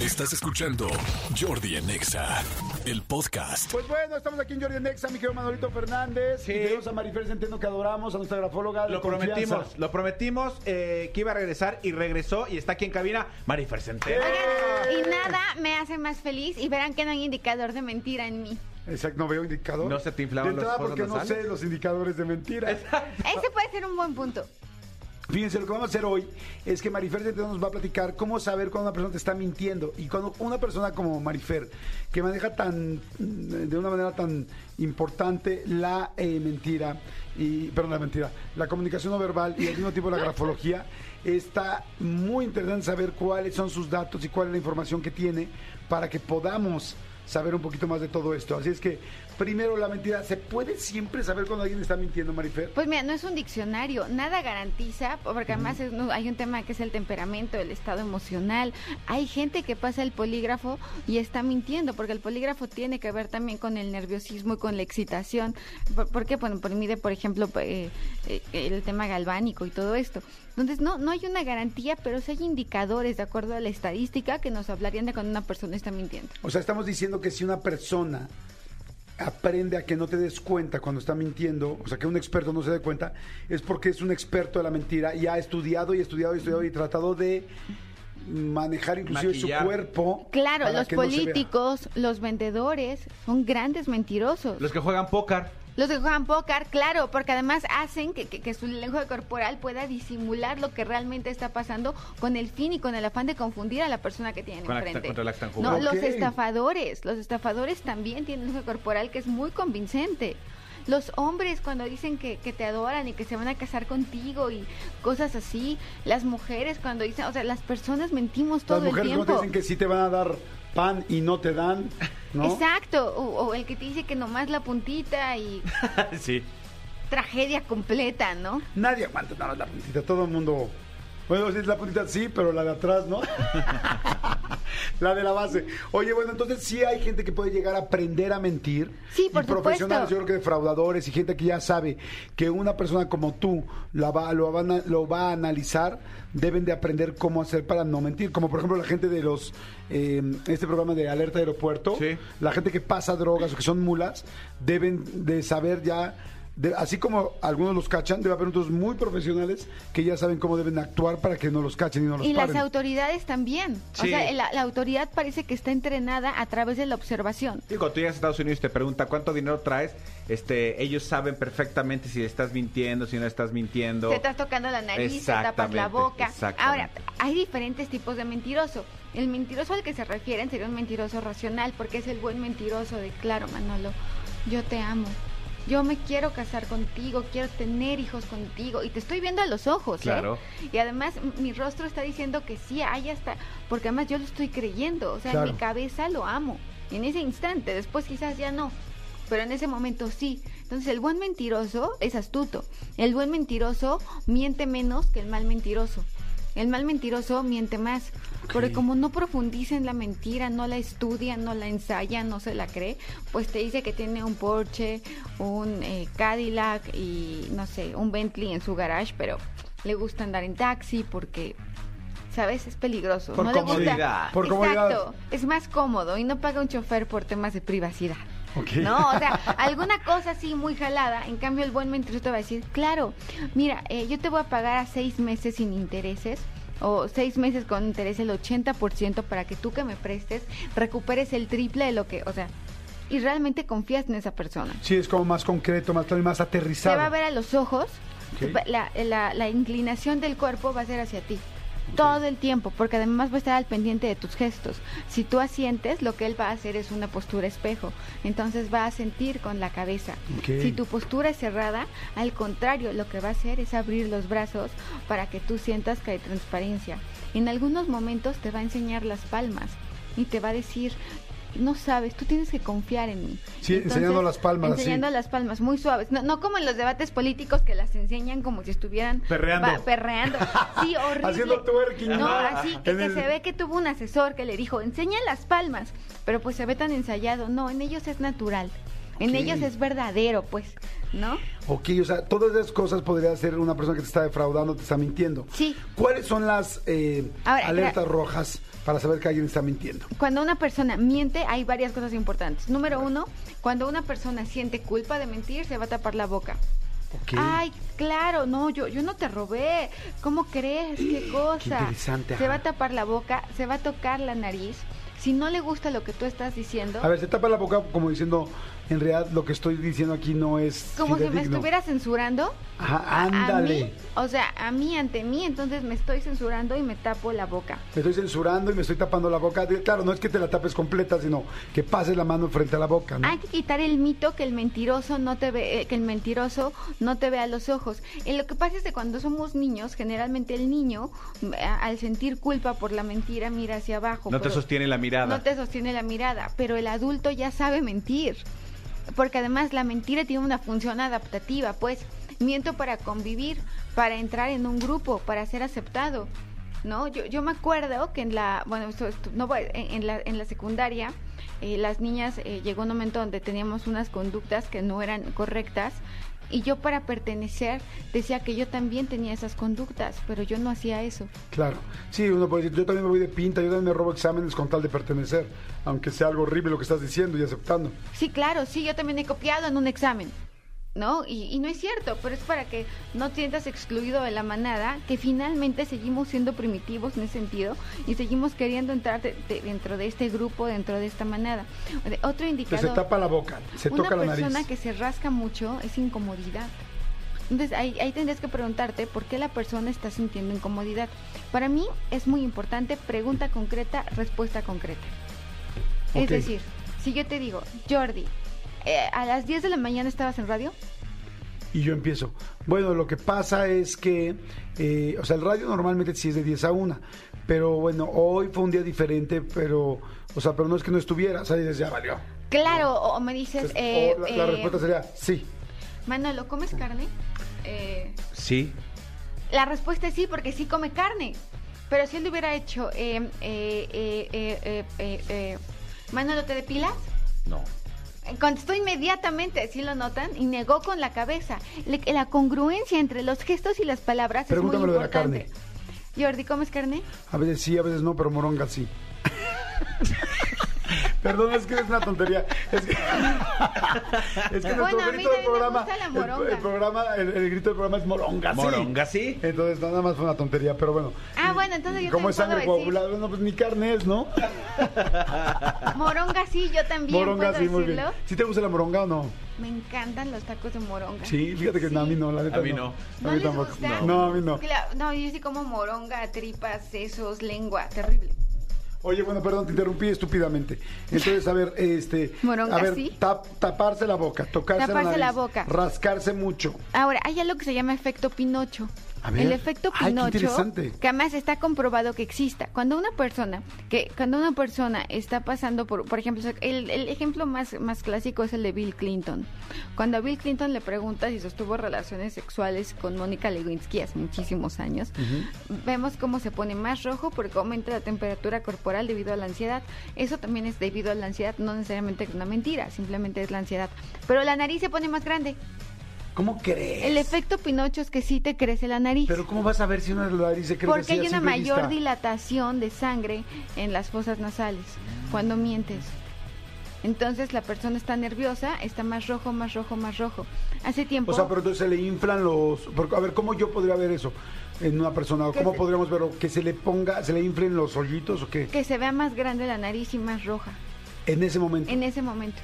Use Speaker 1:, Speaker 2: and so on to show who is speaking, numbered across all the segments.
Speaker 1: Estás escuchando Jordi en Exa, el podcast.
Speaker 2: Pues bueno, estamos aquí en Jordi Nexa, mi querido Manolito Fernández.
Speaker 3: Sí.
Speaker 2: Y tenemos a Marifer Centeno que adoramos, a nuestra grafóloga. de
Speaker 3: Lo
Speaker 2: confianza.
Speaker 3: prometimos, lo prometimos eh, que iba a regresar y regresó y está aquí en cabina Marifer Centeno.
Speaker 4: Oigan, y nada me hace más feliz y verán que no hay indicador de mentira en mí.
Speaker 2: Exacto, no veo indicador.
Speaker 3: ¿No se te inflaban
Speaker 2: De
Speaker 3: los
Speaker 2: entrada porque no sé los indicadores de mentira.
Speaker 4: Ese puede ser un buen punto.
Speaker 2: Fíjense, lo que vamos a hacer hoy es que Marifer nos va a platicar cómo saber cuando una persona te está mintiendo. Y cuando una persona como Marifer, que maneja tan de una manera tan importante la eh, mentira, y, perdón, la mentira, la comunicación no verbal y al mismo tiempo la grafología, está muy interesante saber cuáles son sus datos y cuál es la información que tiene para que podamos saber un poquito más de todo esto. Así es que, primero la mentira, ¿se puede siempre saber cuando alguien está mintiendo, Marifer?
Speaker 4: Pues mira, no es un diccionario, nada garantiza, porque además es- no, hay un tema que es el temperamento, el estado emocional. Hay gente que pasa el polígrafo y está mintiendo, porque el polígrafo tiene que ver también con el nerviosismo y con la excitación. ¿Por, por qué? Bueno, por mide, por ejemplo, eh, eh, el tema galvánico y todo esto. Entonces, no, no hay una garantía, pero sí hay indicadores, de acuerdo a la estadística, que nos hablarían de cuando una persona está mintiendo.
Speaker 2: O sea, estamos diciendo que si una persona aprende a que no te des cuenta cuando está mintiendo, o sea, que un experto no se dé cuenta, es porque es un experto de la mentira y ha estudiado y estudiado y estudiado y tratado de manejar inclusive
Speaker 3: Maquillar.
Speaker 2: su cuerpo.
Speaker 4: Claro, los
Speaker 2: no
Speaker 4: políticos, los vendedores, son grandes mentirosos.
Speaker 3: Los que juegan póker.
Speaker 4: Los que juegan póker, claro, porque además hacen que, que- que su lenguaje corporal pueda disimular lo que realmente está pasando con el fin y con el afán de confundir a la persona que tienen
Speaker 3: Con
Speaker 4: enfrente.
Speaker 3: la que están
Speaker 4: no,
Speaker 3: jugando.
Speaker 4: los estafadores, los estafadores también tienen un lenguaje corporal que es muy convincente. Los hombres cuando dicen que, que te adoran y que se van a casar contigo y cosas así. Las mujeres cuando dicen, o sea, las personas mentimos todo
Speaker 2: Las mujeres
Speaker 4: el tiempo.
Speaker 2: dicen que sí te van a dar pan y no te dan, ¿no?
Speaker 4: Exacto, o, o el que te dice que nomás la puntita y
Speaker 3: sí.
Speaker 4: tragedia completa, ¿no?
Speaker 2: Nadie aguanta nada más la puntita, todo el mundo... Bueno, sí, la puntita sí, pero la de atrás, ¿no? la de la base. Oye, bueno, entonces sí hay gente que puede llegar a aprender a mentir.
Speaker 4: Sí, por
Speaker 2: y profesionales,
Speaker 4: supuesto.
Speaker 2: yo creo que defraudadores y gente que ya sabe que una persona como tú la va, lo, van a, lo va a analizar, deben de aprender cómo hacer para no mentir. Como por ejemplo la gente de los, eh, este programa de Alerta Aeropuerto,
Speaker 3: Sí.
Speaker 2: la gente que pasa drogas o que son mulas, deben de saber ya... de- así como algunos los cachan, debe haber otros muy profesionales que ya saben cómo deben actuar para que no los cachen y no los
Speaker 4: Y las autoridades también. O
Speaker 3: Sí.
Speaker 4: sea, la, la autoridad parece que está entrenada a través de la observación.
Speaker 3: Y cuando tú llegas a Estados Unidos y te pregunta cuánto dinero traes, este, ellos saben perfectamente si estás mintiendo, si no estás mintiendo.
Speaker 4: Te estás tocando la nariz, te tapas la boca. Ahora, hay diferentes tipos de mentiroso. El mentiroso al que se refieren sería un mentiroso racional, porque es el buen mentiroso de, claro, Manolo, yo te amo. Yo me quiero casar contigo, quiero tener hijos contigo y te estoy viendo a los ojos. ¿eh?
Speaker 3: Claro.
Speaker 4: Y además mi rostro está diciendo que sí, hay hasta, porque además yo lo estoy creyendo, o sea,
Speaker 2: Claro.
Speaker 4: en mi cabeza lo amo. Y en ese instante, después quizás ya no, pero en ese momento sí. Entonces el buen mentiroso es astuto. El buen mentiroso miente menos que el mal mentiroso. El mal mentiroso miente más. Porque como no profundiza en la mentira, no la estudia, no la ensaya, no se la cree, pues te dice que tiene un Porsche, un eh, Cadillac y no sé, un Bentley en su garage, pero le gusta andar en taxi porque, ¿sabes? Es peligroso.
Speaker 2: Por
Speaker 4: no le
Speaker 3: comodidad.
Speaker 4: gusta.
Speaker 2: Por comodidad.
Speaker 4: Exacto. Es más cómodo y no paga un chofer por temas de privacidad. No, o sea, alguna cosa así muy jalada. En cambio, el buen mentiroso te va a decir, claro, mira, eh, yo te voy a pagar a seis meses sin intereses o seis meses con interés el 80% para que tú que me prestes recuperes el triple de lo que, o sea, y realmente confías en esa persona.
Speaker 2: Sí, es como más concreto, más, más
Speaker 4: Te
Speaker 2: aterrizado.
Speaker 4: va a ver a los ojos,
Speaker 2: Ok.
Speaker 4: va- la, la- la inclinación del cuerpo va a ser hacia ti. Todo el tiempo, porque además va a estar al pendiente de tus gestos. Si tú asientes, lo que él va a hacer es una postura espejo. Entonces va a sentir con la cabeza. Si tu postura es cerrada, al contrario, lo que va a hacer es abrir los brazos para que tú sientas que hay transparencia. En algunos momentos te va a enseñar las palmas y te va a decir, no sabes, tú tienes que confiar en mí.
Speaker 2: Sí, enseñando las palmas.
Speaker 4: Enseñando las palmas, muy suaves. No, no como en los debates políticos que las enseñan como si estuvieran
Speaker 3: Perreando.
Speaker 4: va- perreando. Sí, horrible.
Speaker 2: Haciendo twerking.
Speaker 4: No, así que,
Speaker 2: En
Speaker 4: que
Speaker 2: el-
Speaker 4: se ve que tuvo un asesor que le dijo, enseña las palmas, pero pues se ve tan ensayado. No, en ellos es natural. En ellos es verdadero, pues. ¿No?
Speaker 2: Ok, o sea, todas esas cosas podría ser una persona que te está defraudando, te está mintiendo.
Speaker 4: Sí.
Speaker 2: ¿Cuáles son las eh,
Speaker 4: Ahora,
Speaker 2: alertas rojas para saber que alguien está mintiendo?
Speaker 4: Cuando una persona miente, hay varias cosas importantes. Número uno, cuando una persona siente culpa de mentir, se va a tapar la boca. Ay, claro, no, yo, yo no te robé. ¿Cómo crees? ¿Qué cosa?
Speaker 2: interesante,
Speaker 4: Se va a tapar la boca, se va a tocar la nariz. Si no le gusta lo que tú estás diciendo,
Speaker 2: A ver, se tapa la boca como diciendo, en realidad lo que estoy diciendo aquí no es
Speaker 4: como si me estuviera censurando.
Speaker 2: Ajá, ándale.
Speaker 4: mí, o sea, a mí ante mí, entonces me estoy censurando y me tapo la boca.
Speaker 2: Me estoy censurando y me estoy tapando la boca. Claro, no es que te la tapes completa, sino que pases la mano frente a la boca, ¿no?
Speaker 4: Hay que quitar el mito que el mentiroso no te ve, eh, que el mentiroso no te ve a los ojos. Eh, lo que pasa es que cuando somos niños, generalmente el niño, mm, al sentir culpa por la mentira, mira hacia abajo.
Speaker 3: No te sostiene la mirada.
Speaker 4: No te sostiene la mirada, pero el adulto ya sabe mentir. Porque además la mentira tiene una función adaptativa, pues miento para convivir, para entrar en un grupo, para ser aceptado. ¿No? Yo, yo me acuerdo que en la, bueno, en la, en la secundaria, eh, las niñas eh, llegó un momento donde teníamos unas conductas que no eran correctas y yo para pertenecer decía que yo también tenía esas conductas, pero yo no hacía eso.
Speaker 2: Claro. Sí, uno puede decir, yo también me voy de pinta, yo también me robo exámenes con tal de pertenecer, aunque sea algo horrible lo que estás diciendo y aceptando.
Speaker 4: Sí, claro, sí, yo también he copiado en un examen, ¿no? Y, y no es cierto, pero es para que no te sientas excluido de la manada, que finalmente seguimos siendo primitivos en ese sentido y seguimos queriendo entrar de- de- dentro de este grupo, dentro de esta manada. De- Otro
Speaker 2: Que se
Speaker 4: indicador,
Speaker 2: tapa la boca, se
Speaker 4: una
Speaker 2: toca la
Speaker 4: persona
Speaker 2: nariz.
Speaker 4: que se rasca mucho es incomodidad. Entonces ahí, ahí tendrías que preguntarte por qué la persona está sintiendo incomodidad. Para mí es muy importante pregunta concreta, respuesta concreta. Es
Speaker 2: Ok.
Speaker 4: decir, si yo te digo, Jordi, eh, a las 10 de la mañana estabas en radio,
Speaker 2: Y yo empiezo. Bueno, lo que pasa es que, eh, o sea, el radio normalmente sí es de 10 a 1, pero bueno, hoy fue un día diferente, pero, o sea, pero no es que no estuviera, o sea, y dices, ya valió.
Speaker 4: claro, o, o me dices,
Speaker 2: Entonces,
Speaker 4: eh,
Speaker 2: o la, la
Speaker 4: eh,
Speaker 2: respuesta sería sí.
Speaker 4: Manolo, ¿comes carne? Eh,
Speaker 3: Sí.
Speaker 4: la respuesta es sí, porque sí come carne. Pero si él le hubiera hecho, eh, eh, eh, eh, eh, eh, eh, Manolo, ¿te depilas?
Speaker 3: No.
Speaker 4: Contestó inmediatamente, ¿sí lo notan? Y negó con la cabeza. Le- la congruencia entre los gestos y las palabras es muy
Speaker 2: Pregúntame lo de la
Speaker 4: importante. Jordi, ¿comes carne?
Speaker 2: A veces sí, a veces no, pero moronga sí. Perdón, es que es una tontería. Es que, es que
Speaker 4: Bueno,
Speaker 2: nuestro grito del programa,
Speaker 4: gusta la
Speaker 2: el-
Speaker 4: moronga.
Speaker 2: El, programa, el, el grito del programa es moronga, sí.
Speaker 3: Moronga, sí.
Speaker 2: Entonces nada más fue una tontería, pero bueno.
Speaker 4: Ah,
Speaker 2: Y-
Speaker 4: bueno, entonces yo
Speaker 2: Como
Speaker 4: también
Speaker 2: es sangre coagulada, bueno, pues ni carne es, ¿no?
Speaker 4: Moronga sí, yo también
Speaker 2: Moronga
Speaker 4: puedo
Speaker 2: sí, muy bien. ¿Sí te gusta la moronga o no?
Speaker 4: Me encantan los tacos de moronga.
Speaker 2: Sí, fíjate que
Speaker 4: Sí.
Speaker 2: no, a mí no, la neta
Speaker 3: A mí no.
Speaker 4: ¿No
Speaker 2: a mí
Speaker 4: les
Speaker 2: tampoco.
Speaker 4: gusta?
Speaker 2: No, a mí no.
Speaker 4: No, yo sí como moronga, tripas, sesos, lengua, terrible.
Speaker 2: Oye, bueno, perdón, te interrumpí estúpidamente. Entonces, a ver, este.
Speaker 4: Moronga,
Speaker 2: a ver,
Speaker 4: sí.
Speaker 2: tap- taparse la boca, tocarse
Speaker 4: Taparse
Speaker 2: la,
Speaker 4: la boca.
Speaker 2: rascarse mucho.
Speaker 4: Ahora, hay algo que se llama efecto Pinocho.
Speaker 2: A ver.
Speaker 4: El efecto Pinocho, que además está comprobado que exista. Cuando una persona, que cuando una persona está pasando por, por ejemplo, el, el ejemplo más, más clásico es el de Bill Clinton. Cuando a Bill Clinton le pregunta si sostuvo relaciones sexuales con Mónica Lewinsky hace muchísimos años, vemos cómo se pone más rojo porque aumenta la temperatura corporal debido a la ansiedad. Eso también es debido a la ansiedad, no necesariamente es una mentira, simplemente es la ansiedad. Pero la nariz se pone más grande.
Speaker 2: ¿Cómo crees?
Speaker 4: El efecto Pinocho es que sí te crece la nariz.
Speaker 2: Pero ¿cómo vas a ver si una nariz se crece
Speaker 4: Porque hay una mayor
Speaker 2: vista?
Speaker 4: dilatación de sangre en las fosas nasales cuando mientes. Entonces la persona está nerviosa, está más rojo, más rojo, más rojo. Hace tiempo
Speaker 2: O sea, pero entonces se le inflan los... porque, a ver, ¿cómo yo podría ver eso en una persona? ¿Cómo
Speaker 4: se-
Speaker 2: podríamos verlo? ¿Que se le ponga, se le inflen los hoyitos o qué?
Speaker 4: que se vea más grande la nariz y más roja
Speaker 2: En ese momento.
Speaker 4: en ese momento.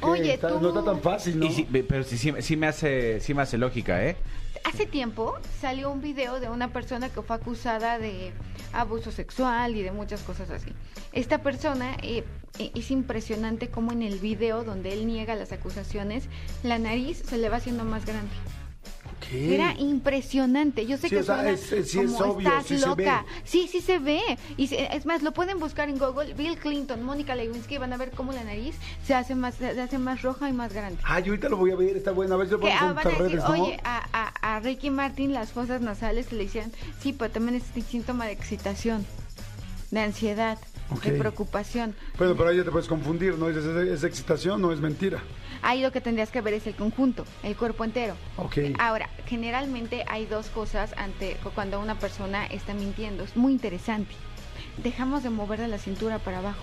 Speaker 4: Oye,
Speaker 2: está-
Speaker 4: tú-
Speaker 2: No está tan fácil, ¿no?
Speaker 3: Y sí, ve- pero sí, sí, sí me hace, sí me hace lógica, ¿eh?
Speaker 4: Hace tiempo salió un video de una persona que fue acusada de abuso sexual y de muchas cosas así. Esta persona eh, eh, es impresionante como en el video donde él niega las acusaciones, la nariz se le va haciendo más grande. Era impresionante. Yo sé
Speaker 2: Sí,
Speaker 4: que
Speaker 2: o sea,
Speaker 4: suena
Speaker 2: es- es- sí es
Speaker 4: como
Speaker 2: obvio,
Speaker 4: estás
Speaker 2: sí
Speaker 4: loca. Sí, sí se ve. Y se- es más, lo pueden buscar en Google. Bill Clinton, Mónica Lewinsky, van a ver cómo la nariz se hace más, se hace más roja y más grande.
Speaker 2: Ay, ahorita lo voy a ver, está bueno. A ver si lo
Speaker 4: Que
Speaker 2: ponemos
Speaker 4: ah, van a
Speaker 2: nuestras
Speaker 4: decir,
Speaker 2: redes, ¿no?
Speaker 4: oye, a, a, a Ricky Martin las fosas nasales le decían, sí, pero también es síntoma de excitación. de ansiedad,
Speaker 2: Ok.
Speaker 4: de preocupación.
Speaker 2: Bueno, pero ahí ya te puedes confundir, ¿no? ¿Es, es, es excitación no es mentira?
Speaker 4: Ahí lo que tendrías que ver es el conjunto, el cuerpo entero.
Speaker 2: Ok.
Speaker 4: Ahora, generalmente hay dos cosas ante cuando una persona está mintiendo. Es muy interesante. Dejamos de mover de la cintura para abajo.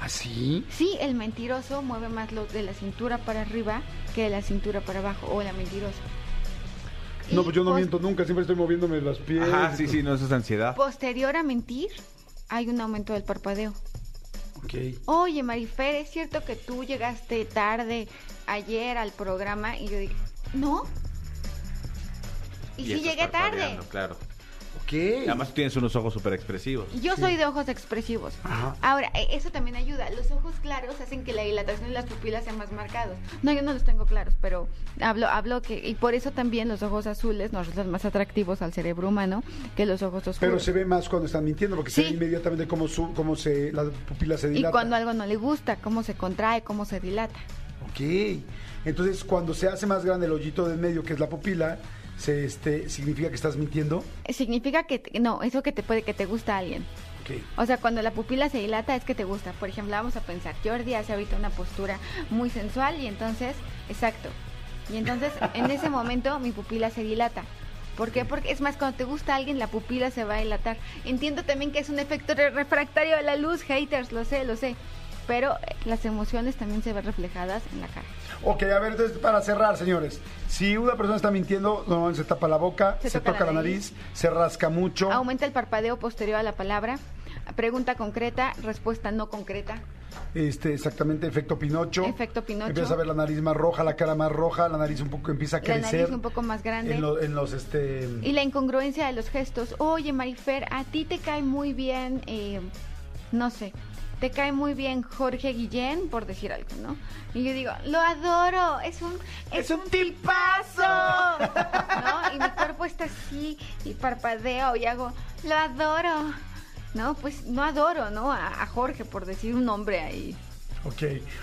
Speaker 2: ¿Así?
Speaker 4: Sí, el mentiroso mueve más lo de la cintura para arriba que de la cintura para abajo, o la mentirosa.
Speaker 2: No, pues yo no miento nunca, siempre estoy moviéndome las pies.
Speaker 3: Ajá, sí, sí, no, eso es ansiedad.
Speaker 4: Posterior a mentir, hay un aumento del parpadeo. Oye, Marifer, ¿es cierto que tú llegaste tarde ayer al programa? Y yo dije, no. Y, sí
Speaker 3: estás
Speaker 4: llegué tarde.
Speaker 3: Claro. Además tú tienes unos ojos súper expresivos.
Speaker 4: Yo soy de ojos expresivos.
Speaker 2: Ajá.
Speaker 4: Ahora, e- eso también ayuda. Los ojos claros hacen que la dilatación de las pupilas sea más marcados. No, yo no los tengo claros, pero hablo, hablo que... Y por eso también los ojos azules nos resultan más atractivos al cerebro humano que los ojos oscuros.
Speaker 2: Pero se ve más cuando están mintiendo, porque se ve inmediatamente cómo, su, cómo se, la pupila se
Speaker 4: y
Speaker 2: dilata.
Speaker 4: cuando algo no le gusta, cómo se contrae, cómo se dilata.
Speaker 2: Ok. Entonces, cuando se hace más grande el hoyito del medio, que es la pupila, se, este, significa que estás mintiendo.
Speaker 4: Significa que... te- no, eso que te puede que te gusta a alguien.
Speaker 2: Ok.
Speaker 4: O sea, cuando la pupila se dilata es que te gusta. Por ejemplo, vamos a pensar, Jordi hace ahorita una postura muy sensual y entonces, exacto. Y entonces, en ese momento, mi pupila se dilata. ¿Por qué? Porque es más, cuando te gusta a alguien, la pupila se va a dilatar. Entiendo también que es un efecto re- refractario de la luz, haters, lo sé, lo sé. Pero eh, las emociones también se ven reflejadas en la cara.
Speaker 2: Ok, a ver, entonces para cerrar, señores. Si una persona está mintiendo, normalmente se tapa la boca, se,
Speaker 4: Se toca
Speaker 2: toca la
Speaker 4: la
Speaker 2: nariz, se rasca mucho.
Speaker 4: Aumenta el parpadeo posterior a la palabra. Pregunta concreta, respuesta no concreta.
Speaker 2: Este, exactamente, efecto Pinocho.
Speaker 4: Efecto Pinocho.
Speaker 2: Empieza a ver la nariz más roja, la cara más roja, la nariz un poco empieza a
Speaker 4: La
Speaker 2: crecer.
Speaker 4: nariz un poco más grande.
Speaker 2: En, lo- en los, este...
Speaker 4: Y la incongruencia de los gestos. Oye, Marifer, a ti te cae muy bien, eh, no sé, te cae muy bien Jorge Guillén, por decir algo, ¿no? Y yo digo, lo adoro, es un, es, un tipazo, ¿no? Y mi cuerpo está así, y parpadeo y hago, lo adoro, ¿no? Pues no adoro, ¿no? A, a Jorge, por decir un nombre ahí.
Speaker 2: Ok.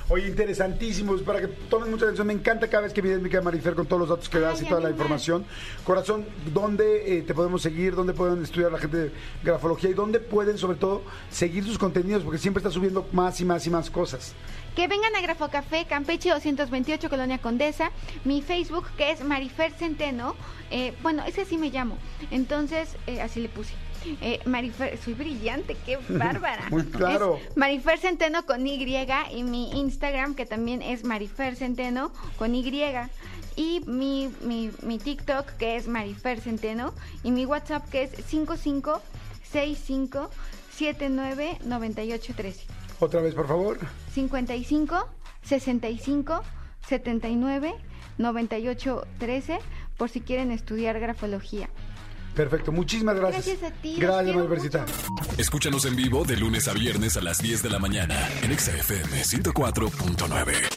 Speaker 2: Oye, interesantísimos. Para que tomen mucha atención. Me encanta cada vez que vienes, mi querida Marifer, con todos los datos que das
Speaker 4: Ay,
Speaker 2: y toda la información. Corazón, ¿dónde eh, te podemos seguir? ¿Dónde pueden estudiar la gente de grafología? ¿Y dónde pueden, sobre todo, seguir sus contenidos? Porque siempre está subiendo más y más y más cosas.
Speaker 4: Que vengan a Grafocafé, Campeche 228, Colonia Condesa. Mi Facebook, que es Marifer Centeno. eh, bueno, ese sí me llamo. Entonces, eh, así le puse. Eh, Marifer, soy brillante, qué bárbara.
Speaker 2: Muy claro.
Speaker 4: Es Marifer Centeno con Y y mi Instagram, que también es Marifer Centeno con Y. Y mi, mi, mi TikTok, que es Marifer Centeno. Y mi WhatsApp, que es 5565 799813.
Speaker 2: Otra vez, por favor.
Speaker 4: 55 65 79 98 13 por si quieren estudiar grafología.
Speaker 2: Perfecto. Muchísimas gracias.
Speaker 4: Gracias a ti,
Speaker 2: Gracias, Marifercita.
Speaker 1: Escúchanos en vivo de lunes a viernes a las 10 de la mañana en Exa FM 104.9.